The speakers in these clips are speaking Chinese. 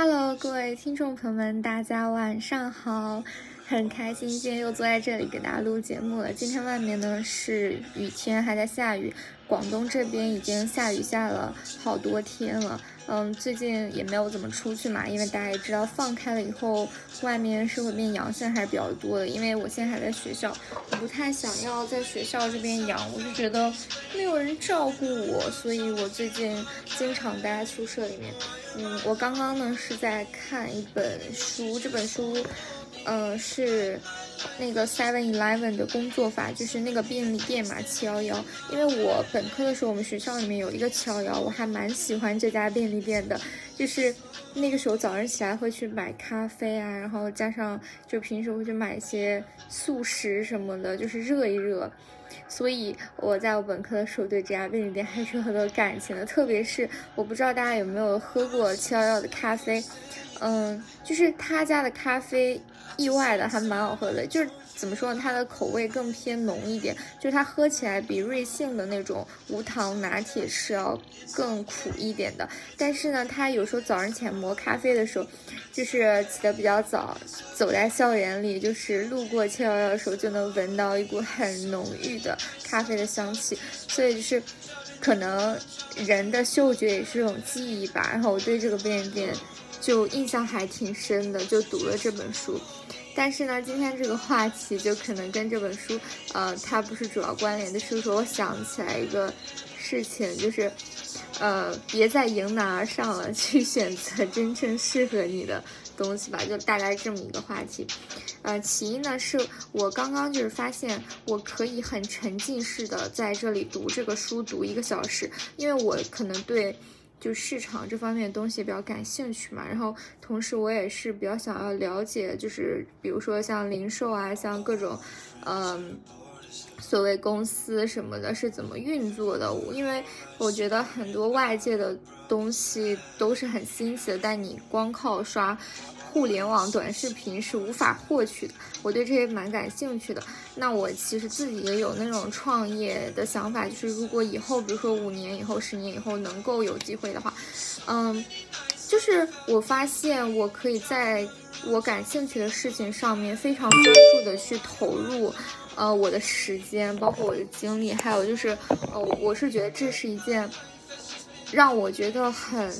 Hello，各位听众朋友们，大家晚上好，很开心今天又坐在这里给大家录节目了。今天外面呢是雨天，还在下雨，广东这边已经下雨下了好多天了。嗯，最近也没有怎么出去嘛，因为大家也知道，放开了以后，外面社会面阳性还是比较多的。因为我现在还在学校，我不太想要在学校这边阳，我就觉得没有人照顾我，所以我最近经常待在宿舍里面。嗯，我刚刚呢是在看一本书，这本书，呃，是那个 Seven Eleven 的工作法，就是那个便利店嘛，七幺幺。因为我本科的时候，我们学校里面有一个七幺幺，我还蛮喜欢这家便利店的，就是那个时候早上起来会去买咖啡啊，然后加上就平时会去买一些速食什么的，就是热一热。所以我在我本科的时候对这家便利店还是有很多感情的，特别是我不知道大家有没有喝过七幺幺的咖啡，嗯，就是他家的咖啡意外的还蛮好喝的，就是。怎么说呢？它的口味更偏浓一点，就是它喝起来比瑞幸的那种无糖拿铁是要更苦一点的。但是呢，它有时候早上起来磨咖啡的时候，就是起得比较早，走在校园里，就是路过七幺幺的时候，就能闻到一股很浓郁的咖啡的香气。所以就是，可能人的嗅觉也是一种记忆吧。然后我对这个便利店就印象还挺深的，就读了这本书。但是呢，今天这个话题就可能跟这本书，呃，它不是主要关联的。是说，我想起来一个事情，就是，呃，别再迎难而上了，去选择真正适合你的东西吧。就大概这么一个话题。呃，起因呢，是我刚刚就是发现，我可以很沉浸式的在这里读这个书，读一个小时，因为我可能对。就市场这方面的东西比较感兴趣嘛，然后同时我也是比较想要了解，就是比如说像零售啊，像各种，嗯，所谓公司什么的是怎么运作的，因为我觉得很多外界的东西都是很新奇的，但你光靠刷。互联网短视频是无法获取的，我对这些蛮感兴趣的。那我其实自己也有那种创业的想法，就是如果以后，比如说五年以后、十年以后能够有机会的话，嗯，就是我发现我可以在我感兴趣的事情上面非常专注的去投入，呃，我的时间，包括我的精力，还有就是，呃，我是觉得这是一件让我觉得很。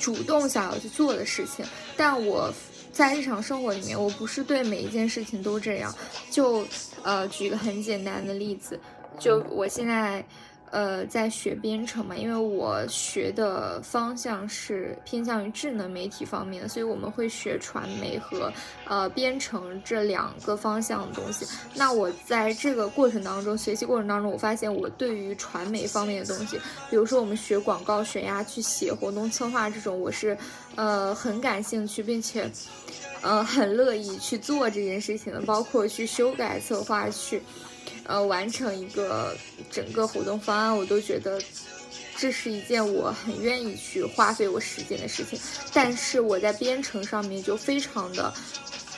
主动想要去做的事情，但我在日常生活里面，我不是对每一件事情都这样。就呃，举个很简单的例子，就我现在。呃，在学编程嘛，因为我学的方向是偏向于智能媒体方面，所以我们会学传媒和呃编程这两个方向的东西。那我在这个过程当中，学习过程当中，我发现我对于传媒方面的东西，比如说我们学广告学呀，去写活动策划这种，我是呃很感兴趣，并且呃很乐意去做这件事情的，包括去修改策划去。呃，完成一个整个活动方案，我都觉得这是一件我很愿意去花费我时间的事情。但是我在编程上面就非常的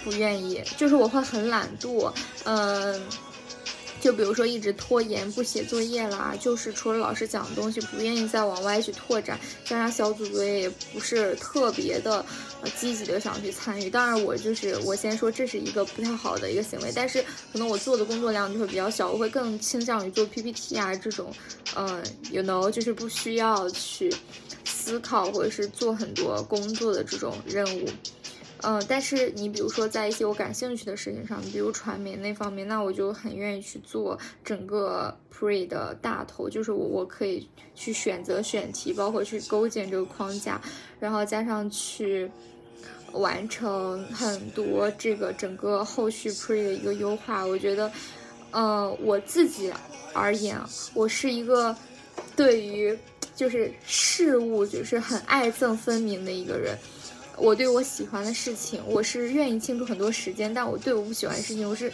不愿意，就是我会很懒惰，嗯。就比如说一直拖延不写作业啦，就是除了老师讲的东西，不愿意再往外去拓展，加上小组作业也不是特别的呃积极的想去参与。当然，我就是我先说这是一个不太好的一个行为，但是可能我做的工作量就会比较小，我会更倾向于做 PPT 啊这种，嗯，you know，就是不需要去思考或者是做很多工作的这种任务。嗯，但是你比如说在一些我感兴趣的事情上，比如传媒那方面，那我就很愿意去做整个 pre 的大头，就是我我可以去选择选题，包括去构建这个框架，然后加上去完成很多这个整个后续 pre 的一个优化。我觉得，呃，我自己而言，我是一个对于就是事物就是很爱憎分明的一个人。我对我喜欢的事情，我是愿意倾注很多时间；但我对我不喜欢的事情，我是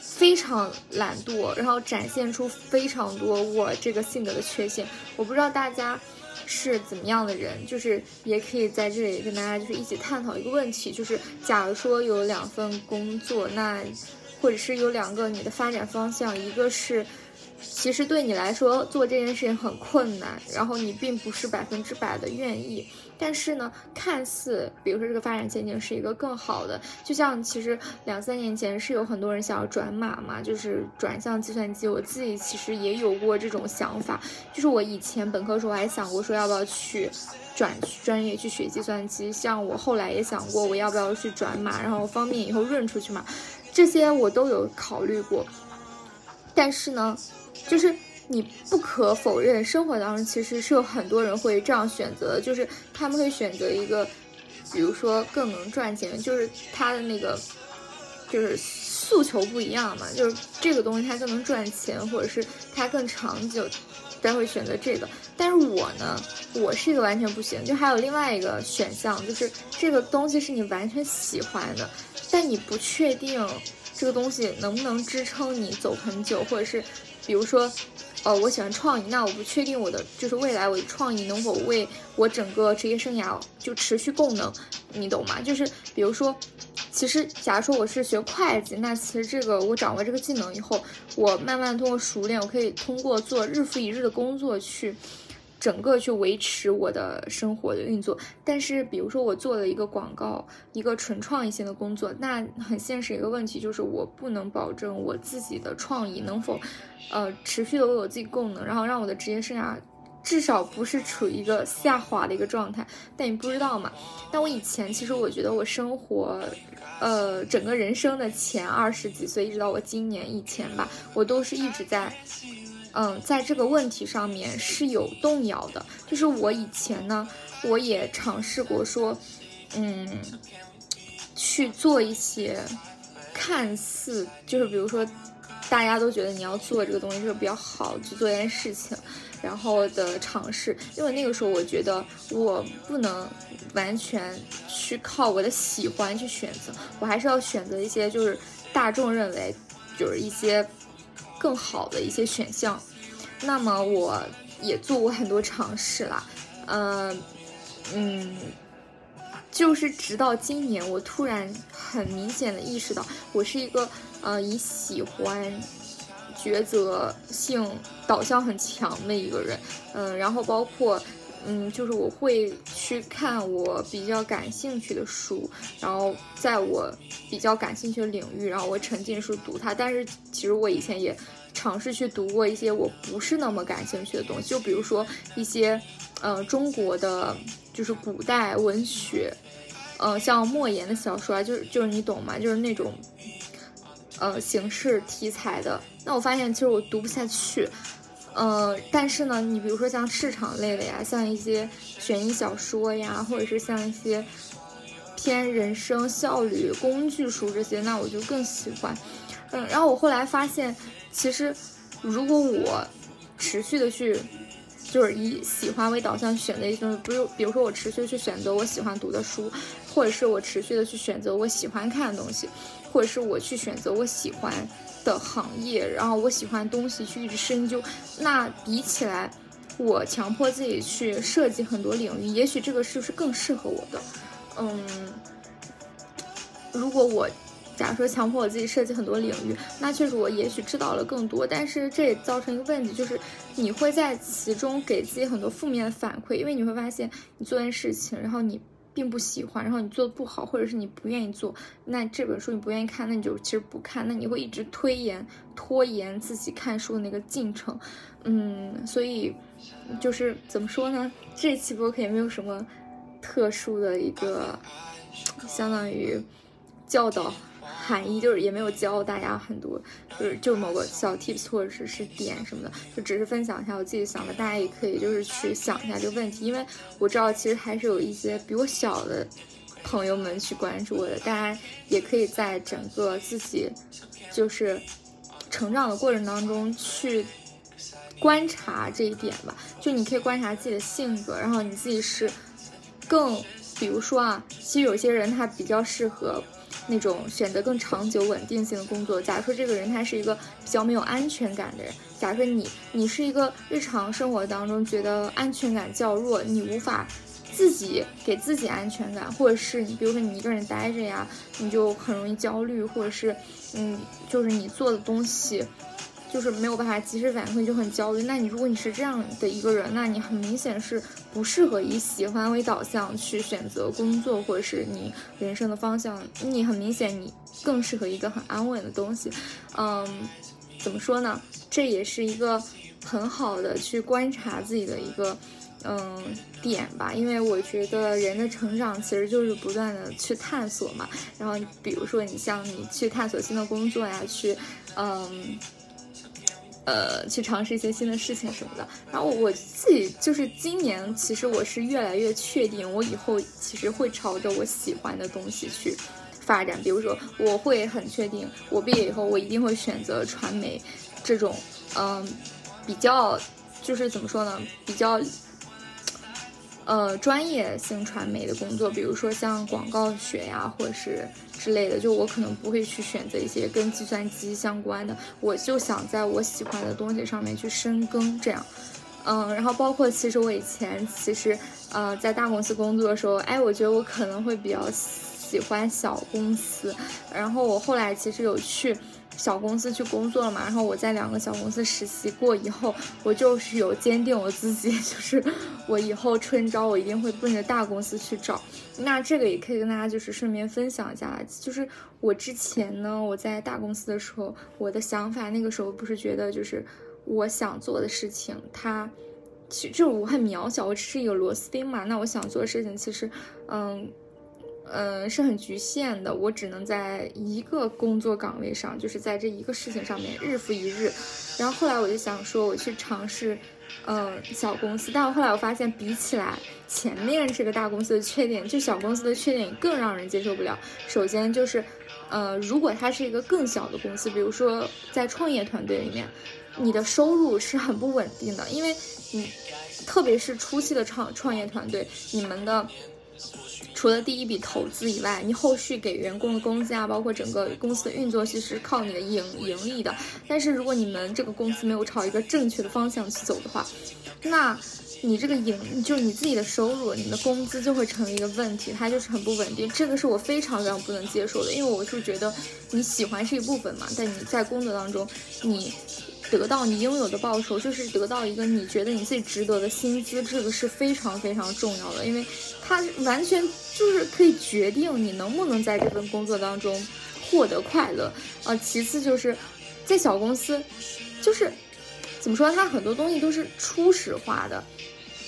非常懒惰，然后展现出非常多我这个性格的缺陷。我不知道大家是怎么样的人，就是也可以在这里跟大家就是一起探讨一个问题，就是假如说有两份工作，那或者是有两个你的发展方向，一个是其实对你来说做这件事情很困难，然后你并不是百分之百的愿意。但是呢，看似比如说这个发展前景是一个更好的，就像其实两三年前是有很多人想要转码嘛，就是转向计算机。我自己其实也有过这种想法，就是我以前本科时候还想过说要不要去转专业去学计算机，像我后来也想过我要不要去转码，然后方便以后润出去嘛，这些我都有考虑过。但是呢，就是你不可否认，生活当中其实是有很多人会这样选择，就是他们会选择一个，比如说更能赚钱，就是他的那个，就是诉求不一样嘛，就是这个东西它更能赚钱，或者是它更长久，他会选择这个。但是我呢，我是一个完全不行，就还有另外一个选项，就是这个东西是你完全喜欢的，但你不确定。这个东西能不能支撑你走很久，或者是，比如说，呃，我喜欢创意，那我不确定我的就是未来我的创意能否为我整个职业生涯就持续供能，你懂吗？就是比如说，其实假如说我是学会计，那其实这个我掌握这个技能以后，我慢慢通过熟练，我可以通过做日复一日的工作去。整个去维持我的生活的运作，但是比如说我做了一个广告，一个纯创意性的工作，那很现实一个问题就是我不能保证我自己的创意能否，呃，持续的为我自己供能，然后让我的职业生涯至少不是处于一个下滑的一个状态。但你不知道嘛？但我以前其实我觉得我生活，呃，整个人生的前二十几岁，一直到我今年以前吧，我都是一直在。嗯，在这个问题上面是有动摇的。就是我以前呢，我也尝试过说，嗯，去做一些看似就是比如说大家都觉得你要做这个东西就是比较好去做一件事情，然后的尝试。因为那个时候我觉得我不能完全去靠我的喜欢去选择，我还是要选择一些就是大众认为就是一些。更好的一些选项，那么我也做过很多尝试啦，嗯嗯，就是直到今年，我突然很明显的意识到，我是一个呃以喜欢抉择性导向很强的一个人，嗯，然后包括。嗯，就是我会去看我比较感兴趣的书，然后在我比较感兴趣的领域，然后我沉浸式读它。但是其实我以前也尝试去读过一些我不是那么感兴趣的东西，就比如说一些，呃，中国的就是古代文学，呃，像莫言的小说啊，就是就是你懂吗？就是那种，呃，形式题材的。那我发现其实我读不下去。呃，但是呢，你比如说像市场类的呀，像一些悬疑小说呀，或者是像一些偏人生效率工具书这些，那我就更喜欢。嗯，然后我后来发现，其实如果我持续的去，就是以喜欢为导向选择一些，比如，比如说我持续去选择我喜欢读的书，或者是我持续的去选择我喜欢看的东西，或者是我去选择我喜欢。的行业，然后我喜欢东西去一直深究，那比起来，我强迫自己去设计很多领域，也许这个是不是更适合我的？嗯，如果我假如说强迫我自己设计很多领域，那确实我也许知道了更多，但是这也造成一个问题，就是你会在其中给自己很多负面的反馈，因为你会发现你做件事情，然后你。并不喜欢，然后你做的不好，或者是你不愿意做，那这本书你不愿意看，那你就其实不看，那你会一直推延、拖延自己看书的那个进程，嗯，所以就是怎么说呢？这期播客也没有什么特殊的一个，相当于教导。含义就是也没有教大家很多，就是就某个小 tips 或者是是点什么的，就只是分享一下我自己想的，大家也可以就是去想一下这个问题，因为我知道其实还是有一些比我小的朋友们去关注我的，大家也可以在整个自己就是成长的过程当中去观察这一点吧，就你可以观察自己的性格，然后你自己是更，比如说啊，其实有些人他比较适合。那种选择更长久稳定性的工作。假如说这个人他是一个比较没有安全感的人，假如说你你是一个日常生活当中觉得安全感较弱，你无法自己给自己安全感，或者是你比如说你一个人待着呀，你就很容易焦虑，或者是嗯，就是你做的东西就是没有办法及时反馈，就很焦虑。那你如果你是这样的一个人，那你很明显是不适合以喜欢为导向去选择工作，或者是你人生的方向。你很明显，你更适合一个很安稳的东西。嗯，怎么说呢？这也是一个很好的去观察自己的一个。嗯，点吧，因为我觉得人的成长其实就是不断的去探索嘛。然后，比如说你像你去探索新的工作呀，去，嗯，呃，去尝试一些新的事情什么的。然后我自己就是今年，其实我是越来越确定，我以后其实会朝着我喜欢的东西去发展。比如说，我会很确定，我毕业以后我一定会选择传媒这种，嗯，比较就是怎么说呢，比较。呃，专业性传媒的工作，比如说像广告学呀，或者是之类的，就我可能不会去选择一些跟计算机相关的，我就想在我喜欢的东西上面去深耕，这样。嗯，然后包括其实我以前其实呃在大公司工作的时候，哎，我觉得我可能会比较喜欢小公司，然后我后来其实有去。小公司去工作了嘛，然后我在两个小公司实习过以后，我就是有坚定我自己，就是我以后春招我一定会奔着大公司去找。那这个也可以跟大家就是顺便分享一下，就是我之前呢，我在大公司的时候，我的想法那个时候不是觉得就是我想做的事情，它其实我很渺小，我只是一个螺丝钉嘛。那我想做的事情其实，嗯。嗯，是很局限的，我只能在一个工作岗位上，就是在这一个事情上面日复一日。然后后来我就想说，我去尝试，嗯，小公司。但我后来我发现，比起来前面这个大公司的缺点，就小公司的缺点更让人接受不了。首先就是，呃，如果它是一个更小的公司，比如说在创业团队里面，你的收入是很不稳定的，因为你特别是初期的创创业团队，你们的。除了第一笔投资以外，你后续给员工的工资啊，包括整个公司的运作，其实是靠你的盈盈利的。但是如果你们这个公司没有朝一个正确的方向去走的话，那你这个盈，就你自己的收入，你的工资就会成为一个问题，它就是很不稳定。这个是我非常非常不能接受的，因为我是觉得你喜欢是一部分嘛，但你在工作当中，你。得到你拥有的报酬，就是得到一个你觉得你自己值得的薪资，这个是非常非常重要的，因为它完全就是可以决定你能不能在这份工作当中获得快乐啊。其次就是在小公司，就是怎么说，它很多东西都是初始化的。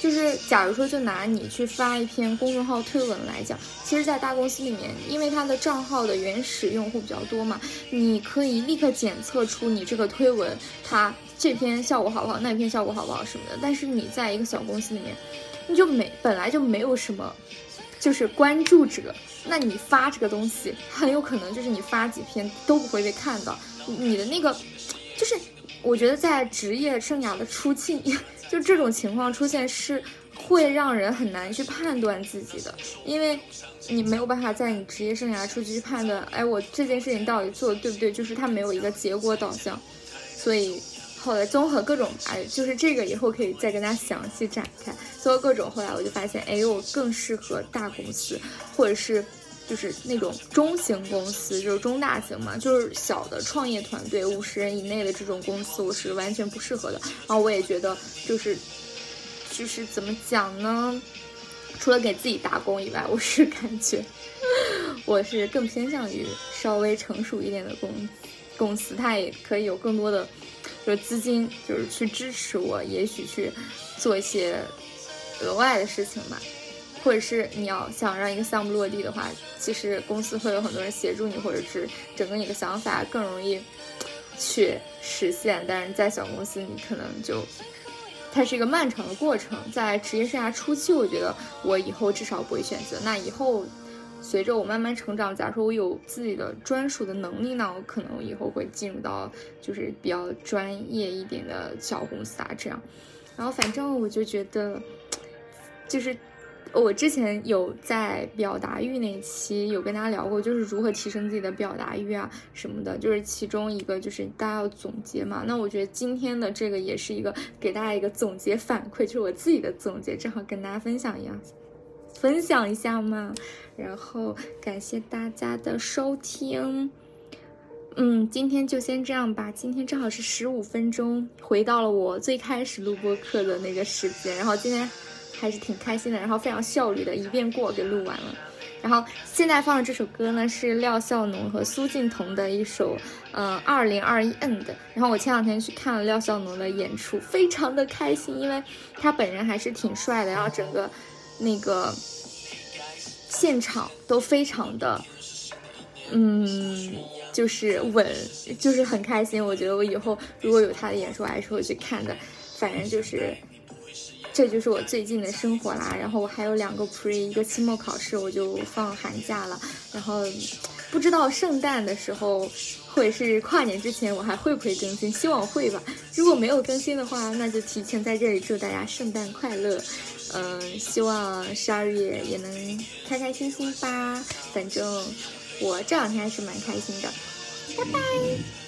就是假如说，就拿你去发一篇公众号推文来讲，其实，在大公司里面，因为它的账号的原始用户比较多嘛，你可以立刻检测出你这个推文它这篇效果好不好，那篇效果好不好什么的。但是你在一个小公司里面，你就没本来就没有什么，就是关注者，那你发这个东西，很有可能就是你发几篇都不会被看到。你的那个，就是我觉得在职业生涯的初期。就这种情况出现是会让人很难去判断自己的，因为你没有办法在你职业生涯初期去判断，哎，我这件事情到底做的对不对？就是它没有一个结果导向，所以后来综合各种，哎，就是这个以后可以再跟大家详细展开。综合各种，后来我就发现，哎，我更适合大公司，或者是。就是那种中型公司，就是中大型嘛，就是小的创业团队，五十人以内的这种公司，我是完全不适合的。然后我也觉得，就是，就是怎么讲呢？除了给自己打工以外，我是感觉，我是更偏向于稍微成熟一点的公公司，它也可以有更多的就是资金，就是去支持我，也许去做一些额外的事情吧。或者是你要想让一个项目落地的话，其实公司会有很多人协助你，或者是整个你的想法更容易去实现。但是在小公司，你可能就它是一个漫长的过程。在职业生涯初期，我觉得我以后至少不会选择。那以后随着我慢慢成长，假如说我有自己的专属的能力呢，我可能以后会进入到就是比较专业一点的小公司啊这样。然后反正我就觉得就是。我之前有在表达欲那期有跟大家聊过，就是如何提升自己的表达欲啊什么的，就是其中一个就是大家要总结嘛。那我觉得今天的这个也是一个给大家一个总结反馈，就是我自己的总结，正好跟大家分享一样，分享一下嘛。然后感谢大家的收听。嗯，今天就先这样吧。今天正好是十五分钟，回到了我最开始录播课的那个时间。然后今天还是挺开心的，然后非常效率的一遍过给录完了。然后现在放的这首歌呢是廖笑农和苏靖童的一首，嗯，二零二一 end。然后我前两天去看了廖笑农的演出，非常的开心，因为他本人还是挺帅的，然后整个那个现场都非常的，嗯，就是稳，就是很开心。我觉得我以后如果有他的演出，还是会去看的。反正就是。这就是我最近的生活啦，然后我还有两个 pre，一个期末考试，我就放寒假了。然后不知道圣诞的时候，或者是跨年之前，我还会不会更新？希望会吧。如果没有更新的话，那就提前在这里祝大家圣诞快乐。嗯，希望十二月也能开开心心吧。反正我这两天还是蛮开心的。拜拜。